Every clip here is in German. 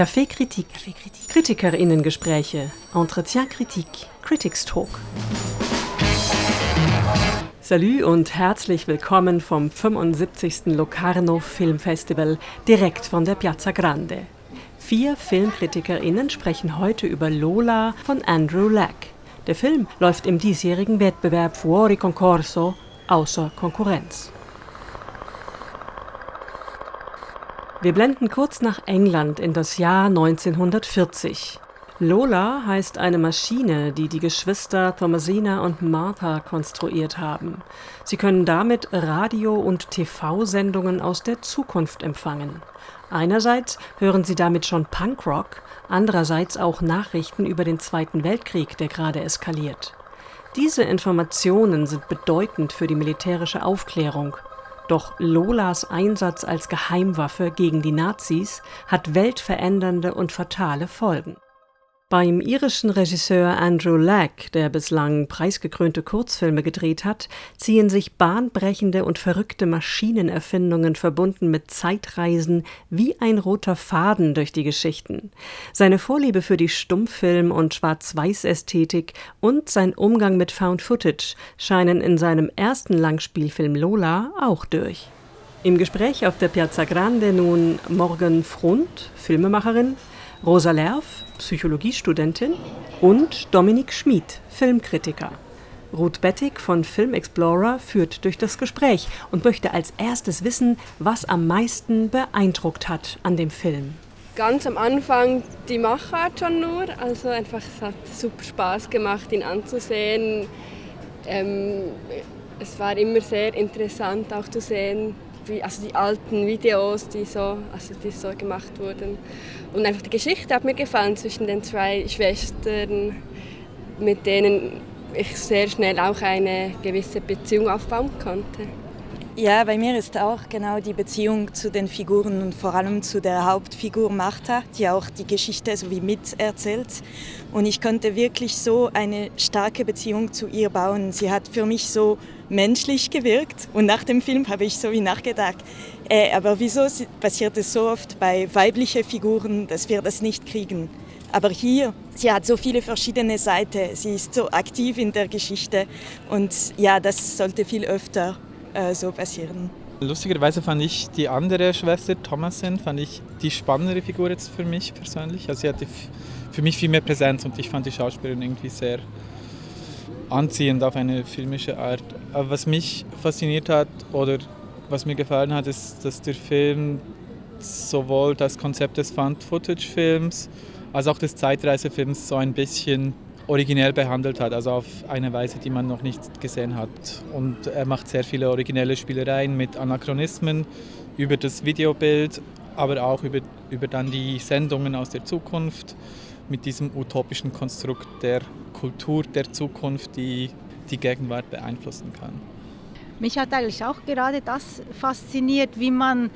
Café Kritik. Kritikerinnengespräche. Entretien Kritik. Critics Talk. Salü und herzlich willkommen vom 75. Locarno Filmfestival direkt von der Piazza Grande. Vier FilmkritikerInnen sprechen heute über Lola von Andrew Lack. Der Film läuft im diesjährigen Wettbewerb Fuori Concorso außer Konkurrenz. Wir blenden kurz nach England in das Jahr 1940. Lola heißt eine Maschine, die die Geschwister Thomasina und Martha konstruiert haben. Sie können damit Radio- und TV-Sendungen aus der Zukunft empfangen. Einerseits hören sie damit schon Punkrock, andererseits auch Nachrichten über den Zweiten Weltkrieg, der gerade eskaliert. Diese Informationen sind bedeutend für die militärische Aufklärung. Doch Lolas Einsatz als Geheimwaffe gegen die Nazis hat weltverändernde und fatale Folgen. Beim irischen Regisseur Andrew Lack, der bislang preisgekrönte Kurzfilme gedreht hat, ziehen sich bahnbrechende und verrückte Maschinenerfindungen verbunden mit Zeitreisen wie ein roter Faden durch die Geschichten. Seine Vorliebe für die Stummfilm- und Schwarz-Weiß-Ästhetik und sein Umgang mit Found Footage scheinen in seinem ersten Langspielfilm Lola auch durch. Im Gespräch auf der Piazza Grande nun Morgan Front, Filmemacherin, Rosa Lerf, Psychologiestudentin und Dominik Schmid, Filmkritiker. Ruth Bettig von Film Explorer führt durch das Gespräch und möchte als erstes wissen, was am meisten beeindruckt hat an dem Film. Ganz am Anfang die Machart schon nur, also einfach es hat super Spaß gemacht, ihn anzusehen. Ähm, es war immer sehr interessant auch zu sehen, wie, also die alten Videos, die so, also die so gemacht wurden. Und einfach die Geschichte hat mir gefallen zwischen den zwei Schwestern, mit denen ich sehr schnell auch eine gewisse Beziehung aufbauen konnte. Ja, bei mir ist auch genau die Beziehung zu den Figuren und vor allem zu der Hauptfigur Martha, die auch die Geschichte so wie miterzählt. Und ich konnte wirklich so eine starke Beziehung zu ihr bauen. Sie hat für mich so menschlich gewirkt und nach dem Film habe ich so wie nachgedacht, äh, aber wieso passiert es so oft bei weiblichen Figuren, dass wir das nicht kriegen? Aber hier, sie hat so viele verschiedene Seiten, sie ist so aktiv in der Geschichte und ja, das sollte viel öfter äh, so passieren. Lustigerweise fand ich die andere Schwester, Thomasin, fand ich die spannendere Figur jetzt für mich persönlich. Also sie hatte für mich viel mehr Präsenz und ich fand die Schauspielerin irgendwie sehr anziehend auf eine filmische Art. Was mich fasziniert hat oder was mir gefallen hat, ist, dass der Film sowohl das Konzept des Found-Footage-Films als auch des Zeitreisefilms so ein bisschen originell behandelt hat, also auf eine Weise, die man noch nicht gesehen hat. Und er macht sehr viele originelle Spielereien mit Anachronismen über das Videobild, aber auch über, über dann die Sendungen aus der Zukunft mit diesem utopischen Konstrukt der Kultur der Zukunft, die die Gegenwart beeinflussen kann. Mich hat eigentlich auch gerade das fasziniert, wie man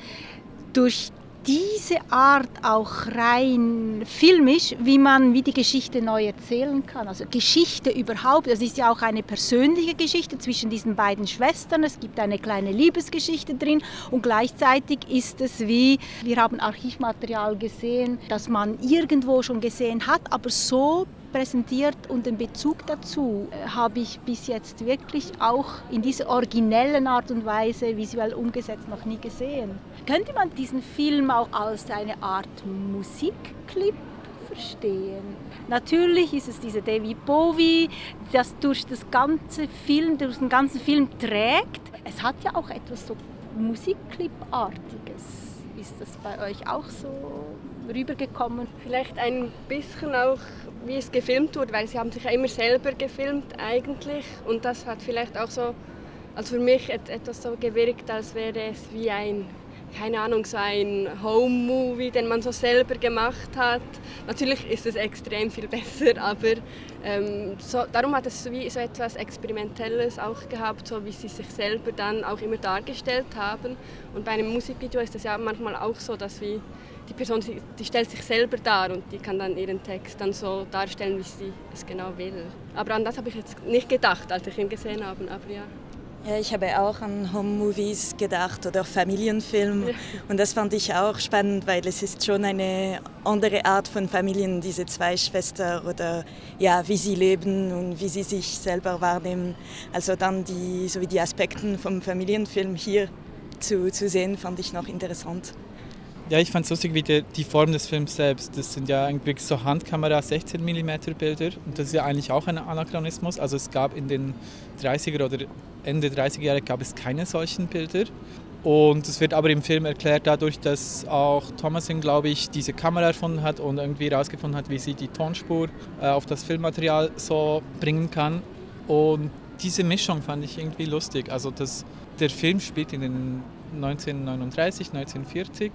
durch diese Art auch rein filmisch, wie man wie die Geschichte neu erzählen kann. Also Geschichte überhaupt, es ist ja auch eine persönliche Geschichte zwischen diesen beiden Schwestern. Es gibt eine kleine Liebesgeschichte drin und gleichzeitig ist es wie, wir haben Archivmaterial gesehen, das man irgendwo schon gesehen hat, aber so präsentiert und den Bezug dazu äh, habe ich bis jetzt wirklich auch in dieser originellen Art und Weise visuell umgesetzt noch nie gesehen. Könnte man diesen Film auch als eine Art Musikclip verstehen. Natürlich ist es diese David Bowie, das durch das ganze Film, durch den ganzen Film trägt. Es hat ja auch etwas so Musikclip-artiges. Ist das bei euch auch so rübergekommen? Vielleicht ein bisschen auch, wie es gefilmt wurde, weil sie haben sich ja immer selber gefilmt eigentlich und das hat vielleicht auch so, also für mich etwas so gewirkt, als wäre es wie ein keine Ahnung, so ein Home-Movie, den man so selber gemacht hat. Natürlich ist es extrem viel besser, aber ähm, so, darum hat es wie so etwas Experimentelles auch gehabt, so wie sie sich selber dann auch immer dargestellt haben. Und bei einem Musikvideo ist es ja manchmal auch so, dass wie die Person die stellt sich selber dar und die kann dann ihren Text dann so darstellen, wie sie es genau will. Aber an das habe ich jetzt nicht gedacht, als ich ihn gesehen habe, aber ja. Ja, ich habe auch an Home-Movies gedacht oder Familienfilm. Ja. Und das fand ich auch spannend, weil es ist schon eine andere Art von Familien, diese zwei Schwestern oder ja, wie sie leben und wie sie sich selber wahrnehmen. Also dann die, so wie die Aspekte vom Familienfilm hier zu, zu sehen, fand ich noch interessant. Ja, ich fand es lustig, wie die, die, Form des Films selbst. Das sind ja eigentlich so Handkamera 16 mm Bilder und das ist ja eigentlich auch ein Anachronismus. Also es gab in den 30er oder Ende 30er Jahre gab es keine solchen Bilder. Und es wird aber im Film erklärt dadurch, dass auch Thomasin, glaube ich, diese Kamera erfunden hat und irgendwie herausgefunden hat, wie sie die Tonspur äh, auf das Filmmaterial so bringen kann. Und diese Mischung fand ich irgendwie lustig. Also das, der Film spielt in den 1939, 1940,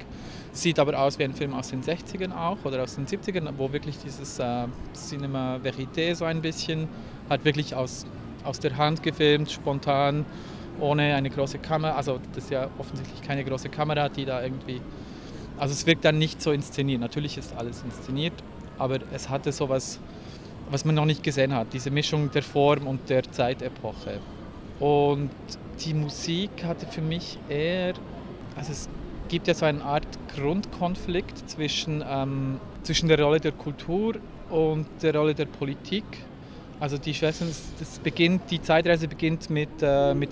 sieht aber aus wie ein Film aus den 60ern auch oder aus den 70ern, wo wirklich dieses äh, Cinema Verité so ein bisschen, hat wirklich aus, aus der Hand gefilmt, spontan, ohne eine große Kamera, also das ist ja offensichtlich keine große Kamera, die da irgendwie, also es wirkt dann nicht so inszeniert, natürlich ist alles inszeniert, aber es hatte sowas, was man noch nicht gesehen hat, diese Mischung der Form und der Zeitepoche. Und die Musik hatte für mich eher, also es gibt ja so eine Art Grundkonflikt zwischen, ähm, zwischen der Rolle der Kultur und der Rolle der Politik. Also die Schwestern, das beginnt, die Zeitreise beginnt mit, äh, mit,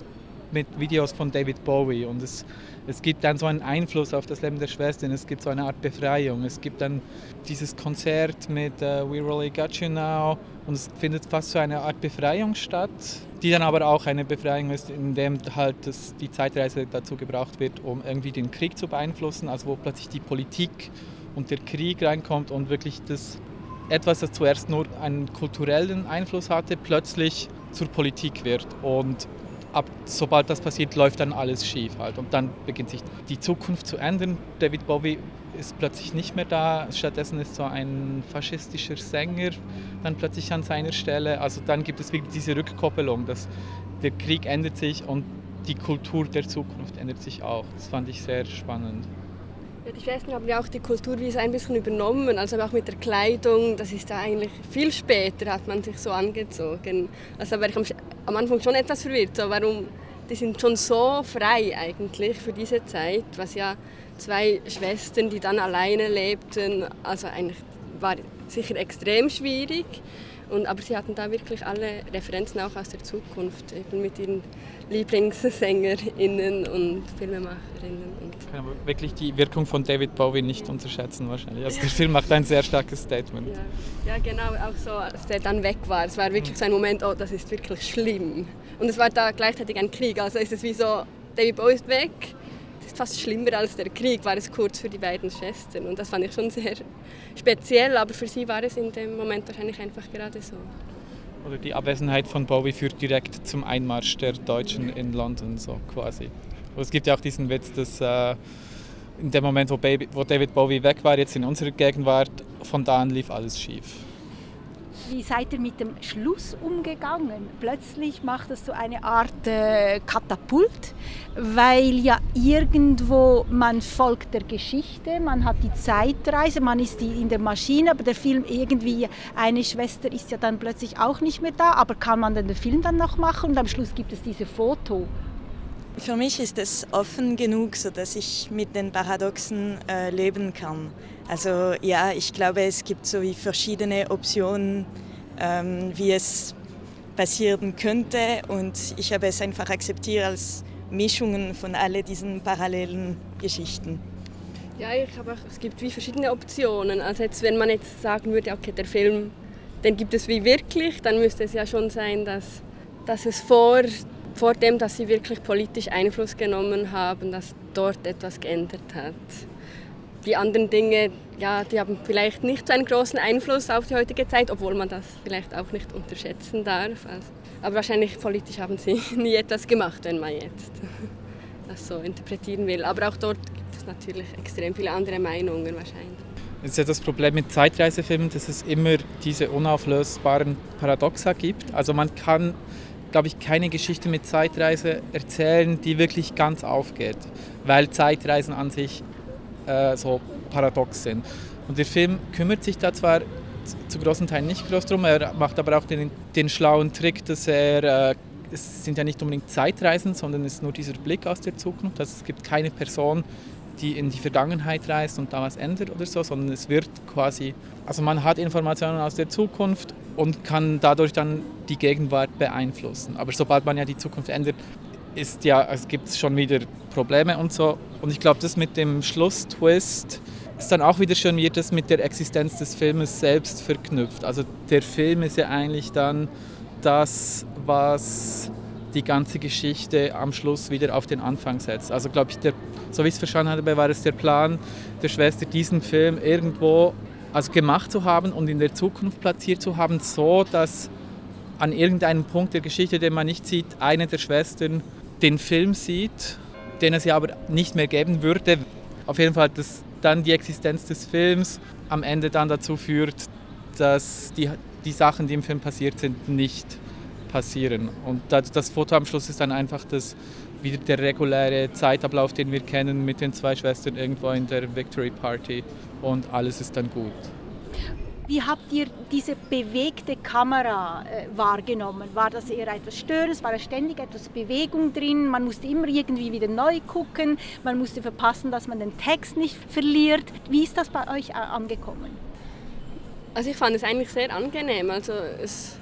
mit Videos von David Bowie. Und es, es gibt dann so einen Einfluss auf das Leben der Schwestern, es gibt so eine Art Befreiung, es gibt dann dieses Konzert mit uh, We Really Got You Now. Und es findet fast so eine Art Befreiung statt die dann aber auch eine Befreiung ist, indem halt das, die Zeitreise dazu gebraucht wird, um irgendwie den Krieg zu beeinflussen, also wo plötzlich die Politik und der Krieg reinkommt und wirklich das etwas, das zuerst nur einen kulturellen Einfluss hatte, plötzlich zur Politik wird. Und ab sobald das passiert, läuft dann alles schief halt und dann beginnt sich die Zukunft zu ändern. David Bowie ist plötzlich nicht mehr da. Stattdessen ist so ein faschistischer Sänger dann plötzlich an seiner Stelle. Also dann gibt es wirklich diese Rückkoppelung, dass der Krieg ändert sich und die Kultur der Zukunft ändert sich auch. Das fand ich sehr spannend. Ja, die Schwestern haben ja auch die Kultur wie ein bisschen übernommen, also auch mit der Kleidung. Das ist da eigentlich viel später hat man sich so angezogen. Also war ich am, am Anfang schon etwas verwirrt, so warum die sind schon so frei eigentlich für diese Zeit, was ja zwei Schwestern, die dann alleine lebten. Also eigentlich war sicher extrem schwierig. Und, aber sie hatten da wirklich alle Referenzen auch aus der Zukunft, eben mit ihren LieblingssängerInnen und Filmemacherinnen. Und Kann man wirklich die Wirkung von David Bowie nicht unterschätzen wahrscheinlich. Also der Film macht ein sehr starkes Statement. Ja, ja genau, auch so, als der dann weg war. Es war wirklich so ein Moment, oh, das ist wirklich schlimm. Und es war da gleichzeitig ein Krieg, also ist es wie so, David Bowie ist weg, fast schlimmer als der Krieg war es kurz für die beiden Schwestern. Und das fand ich schon sehr speziell, aber für sie war es in dem Moment wahrscheinlich einfach gerade so. Oder die Abwesenheit von Bowie führt direkt zum Einmarsch der Deutschen in London, so quasi. Und es gibt ja auch diesen Witz, dass äh, in dem Moment, wo, Baby, wo David Bowie weg war, jetzt in unserer Gegenwart, von da an lief alles schief. Wie seid ihr mit dem Schluss umgegangen? Plötzlich macht es so eine Art äh, Katapult, weil ja irgendwo man folgt der Geschichte, man hat die Zeitreise, man ist in der Maschine, aber der Film irgendwie, eine Schwester ist ja dann plötzlich auch nicht mehr da, aber kann man den Film dann noch machen und am Schluss gibt es diese Foto. Für mich ist es offen genug, sodass ich mit den Paradoxen äh, leben kann. Also ja, ich glaube, es gibt so wie verschiedene Optionen, ähm, wie es passieren könnte und ich habe es einfach akzeptiert als Mischungen von all diesen parallelen Geschichten. Ja, ich habe auch, es gibt wie verschiedene Optionen. Also jetzt, wenn man jetzt sagen würde, okay, der Film, den gibt es wie wirklich, dann müsste es ja schon sein, dass, dass es vor vor dem, dass sie wirklich politisch Einfluss genommen haben, dass dort etwas geändert hat. Die anderen Dinge, ja, die haben vielleicht nicht so einen großen Einfluss auf die heutige Zeit, obwohl man das vielleicht auch nicht unterschätzen darf. Also, aber wahrscheinlich politisch haben sie nie etwas gemacht, wenn man jetzt das so interpretieren will. Aber auch dort gibt es natürlich extrem viele andere Meinungen wahrscheinlich. Das ist ja das Problem mit Zeitreisefilmen, dass es immer diese unauflösbaren Paradoxa gibt. Also man kann glaube ich, keine Geschichte mit Zeitreise erzählen, die wirklich ganz aufgeht, weil Zeitreisen an sich äh, so paradox sind. Und der Film kümmert sich da zwar zu großen Teilen nicht groß drum, er macht aber auch den, den schlauen Trick, dass er äh, es sind ja nicht unbedingt Zeitreisen, sondern es ist nur dieser Blick aus der Zukunft. Also es gibt keine Person, die in die Vergangenheit reist und da was ändert oder so, sondern es wird quasi, also man hat Informationen aus der Zukunft und kann dadurch dann die Gegenwart beeinflussen. Aber sobald man ja die Zukunft ändert, ist ja, es gibt schon wieder Probleme und so. Und ich glaube, das mit dem Schlusstwist ist dann auch wieder schon wieder das mit der Existenz des Filmes selbst verknüpft. Also der Film ist ja eigentlich dann das, was die ganze Geschichte am Schluss wieder auf den Anfang setzt. Also glaube ich, der, so wie ich es verstanden habe, war es der Plan der Schwester, diesen Film irgendwo also gemacht zu haben und in der Zukunft platziert zu haben, so dass an irgendeinem Punkt der Geschichte, den man nicht sieht, eine der Schwestern den Film sieht, den es ja aber nicht mehr geben würde. Auf jeden Fall, dass dann die Existenz des Films am Ende dann dazu führt, dass die, die Sachen, die im Film passiert sind, nicht passieren. Und das, das Foto am Schluss ist dann einfach das, wieder der reguläre Zeitablauf, den wir kennen mit den zwei Schwestern irgendwo in der Victory Party und alles ist dann gut. Wie habt ihr diese bewegte Kamera äh, wahrgenommen? War das eher etwas Störendes? War da ständig etwas Bewegung drin? Man musste immer irgendwie wieder neu gucken. Man musste verpassen, dass man den Text nicht verliert. Wie ist das bei euch äh, angekommen? Also ich fand es eigentlich sehr angenehm. Also es,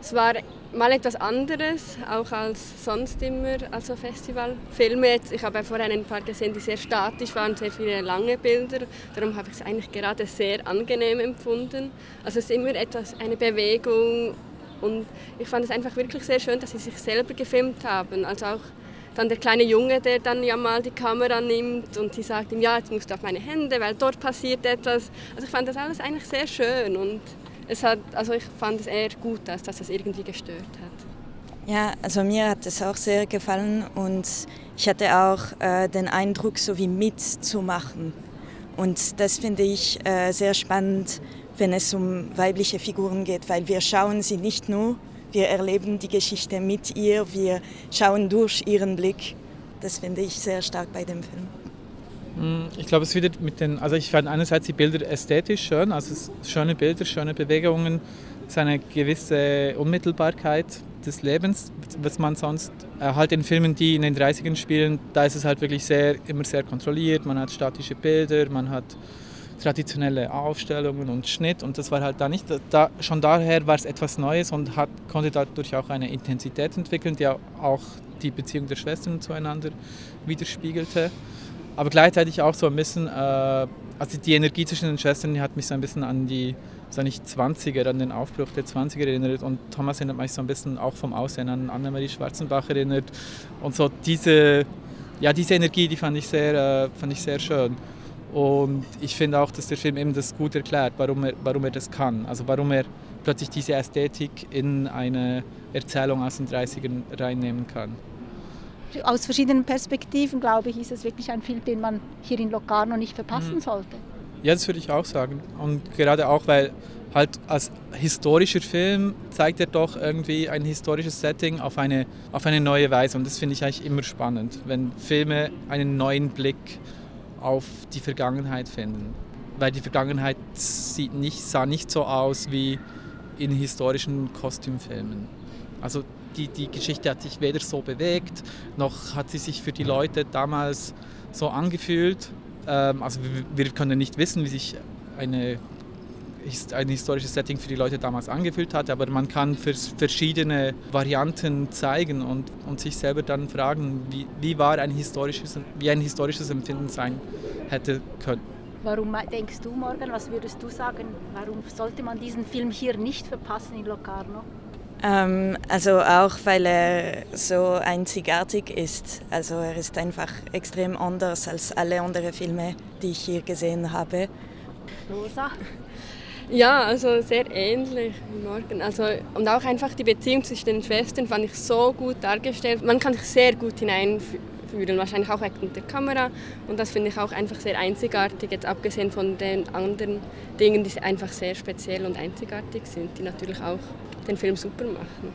es war mal etwas anderes, auch als sonst immer, also Festivalfilme. Ich habe vorher ein paar gesehen, die sehr statisch waren, sehr viele lange Bilder. Darum habe ich es eigentlich gerade sehr angenehm empfunden. Also es ist immer etwas, eine Bewegung und ich fand es einfach wirklich sehr schön, dass sie sich selber gefilmt haben. Also auch dann der kleine Junge, der dann ja mal die Kamera nimmt und sie sagt ihm, ja, jetzt musst du auf meine Hände, weil dort passiert etwas. Also ich fand das alles eigentlich sehr schön und es hat, also ich fand es eher gut, dass, dass es irgendwie gestört hat. Ja, also mir hat es auch sehr gefallen und ich hatte auch äh, den Eindruck, so wie mitzumachen. Und das finde ich äh, sehr spannend, wenn es um weibliche Figuren geht, weil wir schauen sie nicht nur, wir erleben die Geschichte mit ihr, wir schauen durch ihren Blick. Das finde ich sehr stark bei dem Film. Hm, ich glaube, es wird mit den, also ich fand einerseits die Bilder ästhetisch schön, also schöne Bilder, schöne Bewegungen, es eine gewisse Unmittelbarkeit des Lebens, was man sonst äh, halt in Filmen, die in den 30ern spielen, da ist es halt wirklich sehr, immer sehr kontrolliert, man hat statische Bilder, man hat traditionelle Aufstellungen und Schnitt und das war halt da nicht. Da, schon daher war es etwas Neues und hat, konnte dadurch auch eine Intensität entwickeln, die auch die Beziehung der Schwestern zueinander widerspiegelte aber gleichzeitig auch so ein bisschen, äh, also die Energie zwischen den Schwestern die hat mich so ein bisschen an die, so nicht 20er, an den Aufbruch der 20er erinnert und Thomas erinnert mich so ein bisschen auch vom Aussehen an Annemarie Schwarzenbach erinnert und so diese, ja diese Energie, die fand ich sehr, äh, fand ich sehr schön. Und ich finde auch, dass der Film eben das gut erklärt, warum er, warum er das kann. Also warum er plötzlich diese Ästhetik in eine Erzählung aus den 30ern reinnehmen kann aus verschiedenen Perspektiven, glaube ich, ist es wirklich ein Film, den man hier in Locarno nicht verpassen mhm. sollte. Ja, das würde ich auch sagen. Und gerade auch, weil halt als historischer Film zeigt er doch irgendwie ein historisches Setting auf eine, auf eine neue Weise. Und das finde ich eigentlich immer spannend, wenn Filme einen neuen Blick auf die Vergangenheit finden. Weil die Vergangenheit sieht nicht, sah nicht so aus wie in historischen Kostümfilmen. Also die, die Geschichte hat sich weder so bewegt, noch hat sie sich für die Leute damals so angefühlt. Ähm, also wir, wir können nicht wissen, wie sich eine ein historisches Setting für die Leute damals angefühlt hat, aber man kann verschiedene Varianten zeigen und, und sich selber dann fragen, wie, wie, war ein historisches, wie ein historisches Empfinden sein hätte können. Warum denkst du, Morgan, was würdest du sagen, warum sollte man diesen Film hier nicht verpassen in Locarno? Ähm, also auch, weil er so einzigartig ist. Also er ist einfach extrem anders als alle anderen Filme, die ich hier gesehen habe. Rosa? Ja, also sehr ähnlich wie Morgen. Also, und auch einfach die Beziehung zwischen den Schwestern fand ich so gut dargestellt. Man kann sich sehr gut hineinfühlen, wahrscheinlich auch wegen der Kamera. Und das finde ich auch einfach sehr einzigartig, jetzt abgesehen von den anderen Dingen, die einfach sehr speziell und einzigartig sind, die natürlich auch den Film super machen.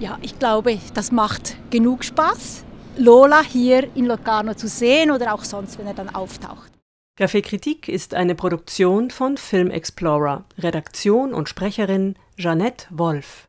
Ja, ich glaube, das macht genug Spaß, Lola hier in Locarno zu sehen oder auch sonst, wenn er dann auftaucht. Café Kritik ist eine Produktion von Film Explorer. Redaktion und Sprecherin Jeanette Wolf.